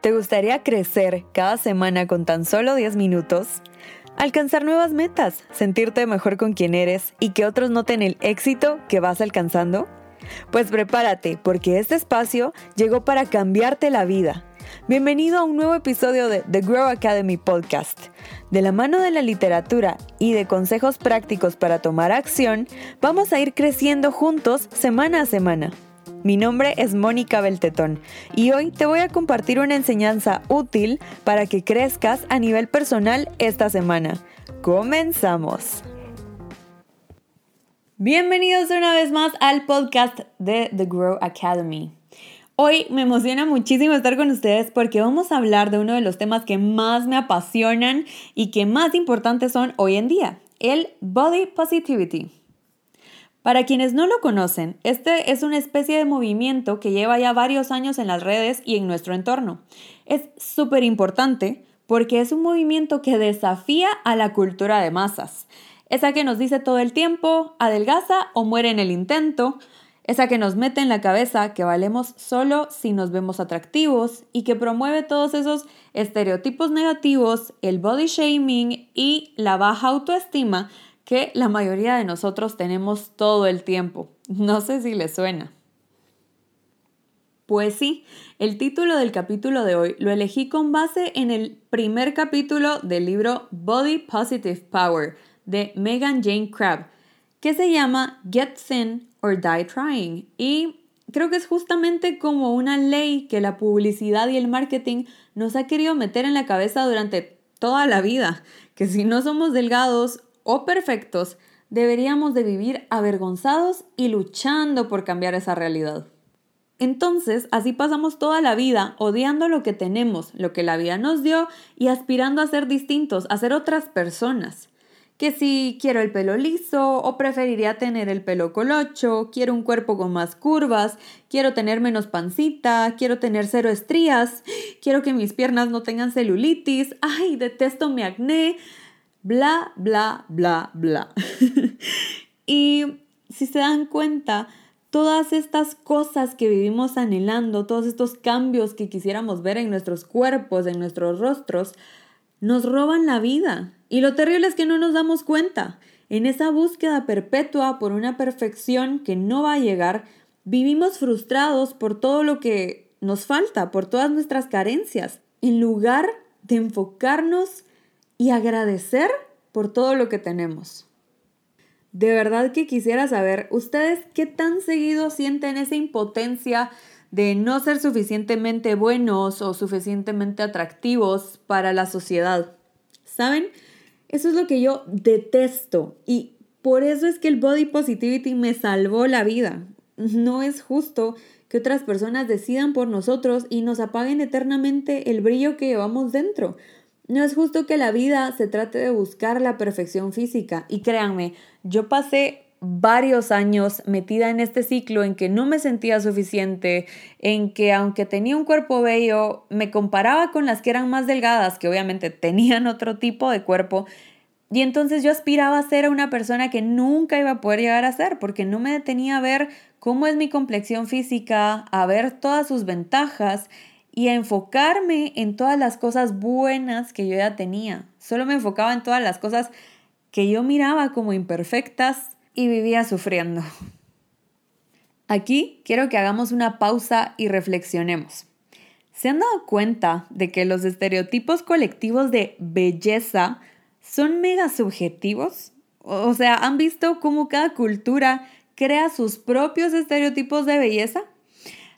¿Te gustaría crecer cada semana con tan solo 10 minutos? Alcanzar nuevas metas, sentirte mejor con quien eres y que otros noten el éxito que vas alcanzando? Pues prepárate, porque este espacio llegó para cambiarte la vida. Bienvenido a un nuevo episodio de The Grow Academy Podcast. De la mano de la literatura y de consejos prácticos para tomar acción, vamos a ir creciendo juntos semana a semana. Mi nombre es Mónica Beltetón y hoy te voy a compartir una enseñanza útil para que crezcas a nivel personal esta semana. ¡Comenzamos! Bienvenidos una vez más al podcast de The Grow Academy. Hoy me emociona muchísimo estar con ustedes porque vamos a hablar de uno de los temas que más me apasionan y que más importantes son hoy en día, el body positivity. Para quienes no lo conocen, este es una especie de movimiento que lleva ya varios años en las redes y en nuestro entorno. Es súper importante porque es un movimiento que desafía a la cultura de masas. Esa que nos dice todo el tiempo, adelgaza o muere en el intento, esa que nos mete en la cabeza que valemos solo si nos vemos atractivos y que promueve todos esos estereotipos negativos, el body shaming y la baja autoestima que la mayoría de nosotros tenemos todo el tiempo. No sé si les suena. Pues sí, el título del capítulo de hoy lo elegí con base en el primer capítulo del libro Body Positive Power de Megan Jane Crabb, que se llama Get Thin or Die Trying. Y creo que es justamente como una ley que la publicidad y el marketing nos ha querido meter en la cabeza durante toda la vida, que si no somos delgados o perfectos, deberíamos de vivir avergonzados y luchando por cambiar esa realidad. Entonces, así pasamos toda la vida odiando lo que tenemos, lo que la vida nos dio y aspirando a ser distintos, a ser otras personas. Que si quiero el pelo liso o preferiría tener el pelo colocho, quiero un cuerpo con más curvas, quiero tener menos pancita, quiero tener cero estrías, quiero que mis piernas no tengan celulitis, ay, detesto mi acné, bla, bla, bla, bla. y si se dan cuenta, todas estas cosas que vivimos anhelando, todos estos cambios que quisiéramos ver en nuestros cuerpos, en nuestros rostros, nos roban la vida. Y lo terrible es que no nos damos cuenta. En esa búsqueda perpetua por una perfección que no va a llegar, vivimos frustrados por todo lo que nos falta, por todas nuestras carencias, en lugar de enfocarnos y agradecer por todo lo que tenemos. De verdad que quisiera saber, ¿ustedes qué tan seguido sienten esa impotencia de no ser suficientemente buenos o suficientemente atractivos para la sociedad? ¿Saben? Eso es lo que yo detesto y por eso es que el body positivity me salvó la vida. No es justo que otras personas decidan por nosotros y nos apaguen eternamente el brillo que llevamos dentro. No es justo que la vida se trate de buscar la perfección física. Y créanme, yo pasé varios años metida en este ciclo en que no me sentía suficiente, en que aunque tenía un cuerpo bello, me comparaba con las que eran más delgadas, que obviamente tenían otro tipo de cuerpo, y entonces yo aspiraba a ser una persona que nunca iba a poder llegar a ser, porque no me detenía a ver cómo es mi complexión física, a ver todas sus ventajas y a enfocarme en todas las cosas buenas que yo ya tenía. Solo me enfocaba en todas las cosas que yo miraba como imperfectas y vivía sufriendo. Aquí quiero que hagamos una pausa y reflexionemos. ¿Se han dado cuenta de que los estereotipos colectivos de belleza son mega subjetivos? O sea, ¿han visto cómo cada cultura crea sus propios estereotipos de belleza?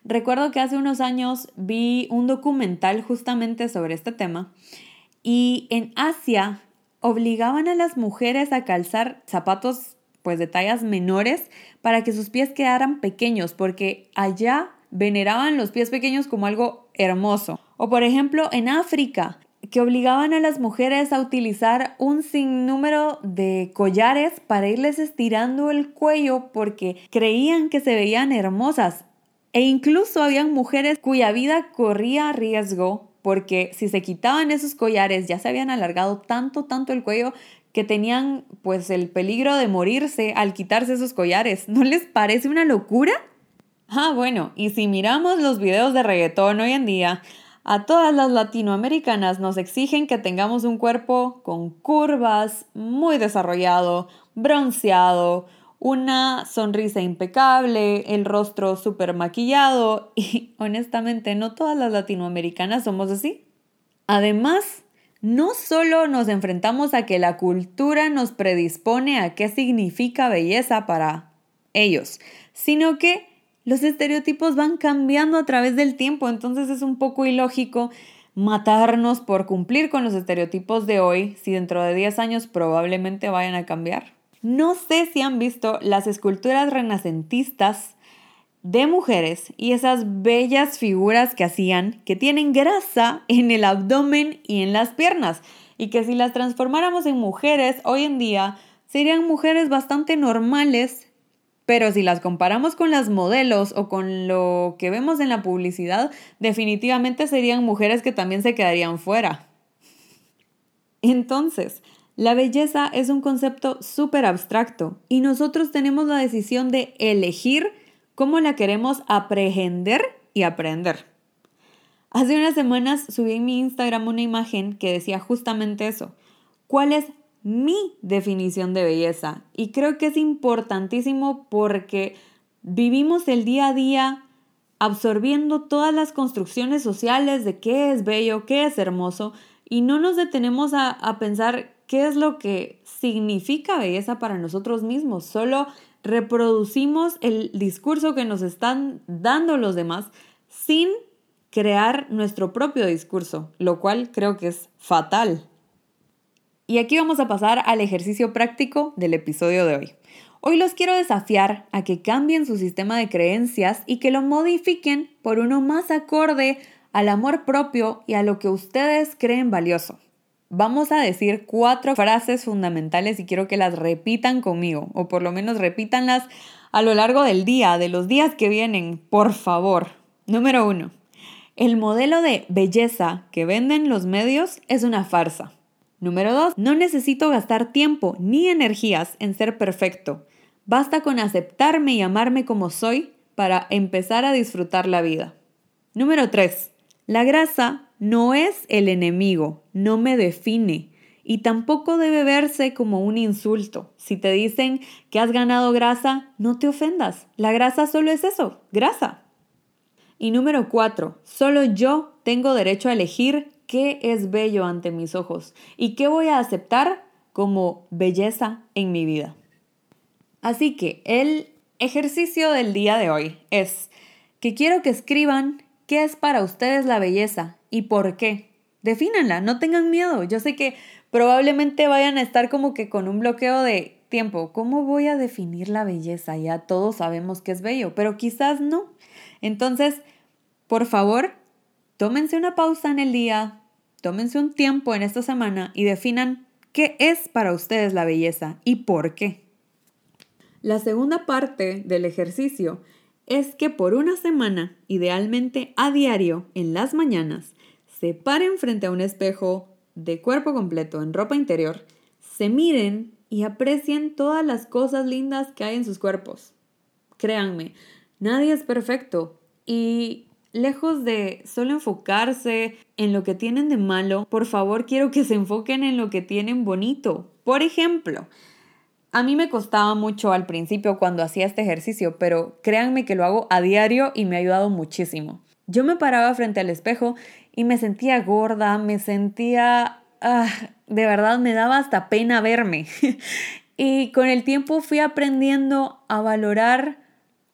Recuerdo que hace unos años vi un documental justamente sobre este tema y en Asia obligaban a las mujeres a calzar zapatos pues de tallas menores para que sus pies quedaran pequeños porque allá veneraban los pies pequeños como algo hermoso. O por ejemplo en África que obligaban a las mujeres a utilizar un sinnúmero de collares para irles estirando el cuello porque creían que se veían hermosas. E incluso habían mujeres cuya vida corría riesgo porque si se quitaban esos collares ya se habían alargado tanto, tanto el cuello que tenían pues el peligro de morirse al quitarse esos collares. ¿No les parece una locura? Ah, bueno, y si miramos los videos de reggaetón hoy en día, a todas las latinoamericanas nos exigen que tengamos un cuerpo con curvas, muy desarrollado, bronceado, una sonrisa impecable, el rostro súper maquillado y honestamente no todas las latinoamericanas somos así. Además, no solo nos enfrentamos a que la cultura nos predispone a qué significa belleza para ellos, sino que los estereotipos van cambiando a través del tiempo, entonces es un poco ilógico matarnos por cumplir con los estereotipos de hoy si dentro de 10 años probablemente vayan a cambiar. No sé si han visto las esculturas renacentistas de mujeres y esas bellas figuras que hacían que tienen grasa en el abdomen y en las piernas y que si las transformáramos en mujeres hoy en día serían mujeres bastante normales pero si las comparamos con las modelos o con lo que vemos en la publicidad, definitivamente serían mujeres que también se quedarían fuera. Entonces, la belleza es un concepto súper abstracto y nosotros tenemos la decisión de elegir cómo la queremos aprehender y aprender. Hace unas semanas subí en mi Instagram una imagen que decía justamente eso. ¿Cuál es mi definición de belleza. Y creo que es importantísimo porque vivimos el día a día absorbiendo todas las construcciones sociales de qué es bello, qué es hermoso, y no nos detenemos a, a pensar qué es lo que significa belleza para nosotros mismos. Solo reproducimos el discurso que nos están dando los demás sin crear nuestro propio discurso, lo cual creo que es fatal. Y aquí vamos a pasar al ejercicio práctico del episodio de hoy. Hoy los quiero desafiar a que cambien su sistema de creencias y que lo modifiquen por uno más acorde al amor propio y a lo que ustedes creen valioso. Vamos a decir cuatro frases fundamentales y quiero que las repitan conmigo, o por lo menos repítanlas a lo largo del día, de los días que vienen, por favor. Número uno, el modelo de belleza que venden los medios es una farsa. Número 2. No necesito gastar tiempo ni energías en ser perfecto. Basta con aceptarme y amarme como soy para empezar a disfrutar la vida. Número 3. La grasa no es el enemigo, no me define y tampoco debe verse como un insulto. Si te dicen que has ganado grasa, no te ofendas. La grasa solo es eso, grasa. Y número 4. Solo yo tengo derecho a elegir qué es bello ante mis ojos y qué voy a aceptar como belleza en mi vida. Así que el ejercicio del día de hoy es que quiero que escriban qué es para ustedes la belleza y por qué. Defínanla, no tengan miedo. Yo sé que probablemente vayan a estar como que con un bloqueo de tiempo. ¿Cómo voy a definir la belleza? Ya todos sabemos que es bello, pero quizás no. Entonces, por favor, tómense una pausa en el día, tómense un tiempo en esta semana y definan qué es para ustedes la belleza y por qué. La segunda parte del ejercicio es que por una semana, idealmente a diario, en las mañanas, se paren frente a un espejo de cuerpo completo en ropa interior, se miren y aprecien todas las cosas lindas que hay en sus cuerpos. Créanme, nadie es perfecto y lejos de solo enfocarse en lo que tienen de malo, por favor quiero que se enfoquen en lo que tienen bonito. Por ejemplo, a mí me costaba mucho al principio cuando hacía este ejercicio, pero créanme que lo hago a diario y me ha ayudado muchísimo. Yo me paraba frente al espejo y me sentía gorda, me sentía... Ah, de verdad me daba hasta pena verme. y con el tiempo fui aprendiendo a valorar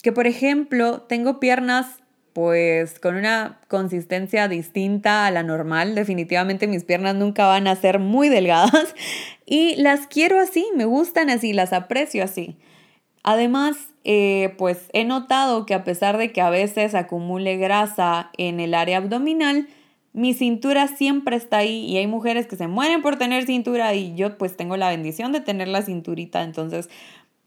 que, por ejemplo, tengo piernas pues con una consistencia distinta a la normal. Definitivamente mis piernas nunca van a ser muy delgadas y las quiero así, me gustan así, las aprecio así. Además, eh, pues he notado que a pesar de que a veces acumule grasa en el área abdominal, mi cintura siempre está ahí y hay mujeres que se mueren por tener cintura y yo pues tengo la bendición de tener la cinturita, entonces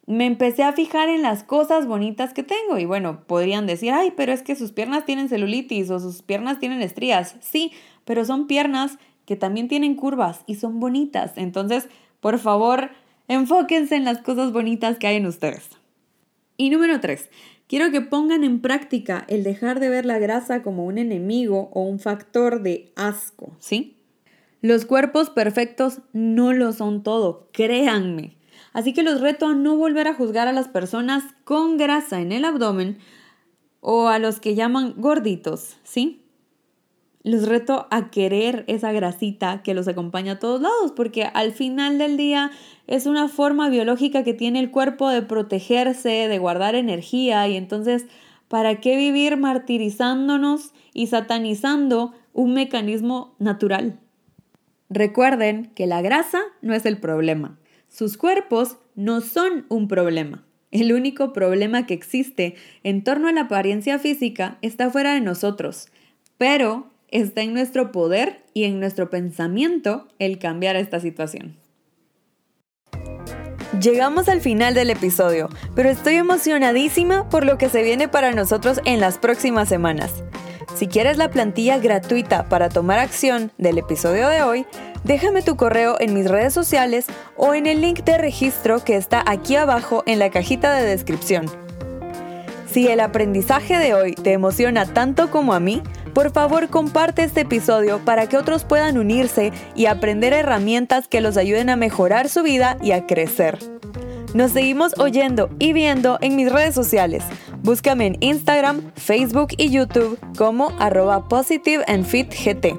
me empecé a fijar en las cosas bonitas que tengo. Y bueno, podrían decir, ay, pero es que sus piernas tienen celulitis o sus piernas tienen estrías. Sí, pero son piernas que también tienen curvas y son bonitas. Entonces, por favor, enfóquense en las cosas bonitas que hay en ustedes. Y número tres, Quiero que pongan en práctica el dejar de ver la grasa como un enemigo o un factor de asco, ¿sí? Los cuerpos perfectos no lo son todo, créanme. Así que los reto a no volver a juzgar a las personas con grasa en el abdomen o a los que llaman gorditos, ¿sí? Los reto a querer esa grasita que los acompaña a todos lados, porque al final del día es una forma biológica que tiene el cuerpo de protegerse, de guardar energía, y entonces, ¿para qué vivir martirizándonos y satanizando un mecanismo natural? Recuerden que la grasa no es el problema. Sus cuerpos no son un problema. El único problema que existe en torno a la apariencia física está fuera de nosotros, pero está en nuestro poder y en nuestro pensamiento el cambiar esta situación. Llegamos al final del episodio, pero estoy emocionadísima por lo que se viene para nosotros en las próximas semanas. Si quieres la plantilla gratuita para tomar acción del episodio de hoy, déjame tu correo en mis redes sociales o en el link de registro que está aquí abajo en la cajita de descripción. Si el aprendizaje de hoy te emociona tanto como a mí, por favor comparte este episodio para que otros puedan unirse y aprender herramientas que los ayuden a mejorar su vida y a crecer. Nos seguimos oyendo y viendo en mis redes sociales. Búscame en Instagram, Facebook y YouTube como arroba positive fit gt.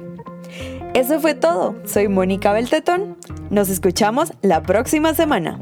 Eso fue todo. Soy Mónica Beltetón. Nos escuchamos la próxima semana.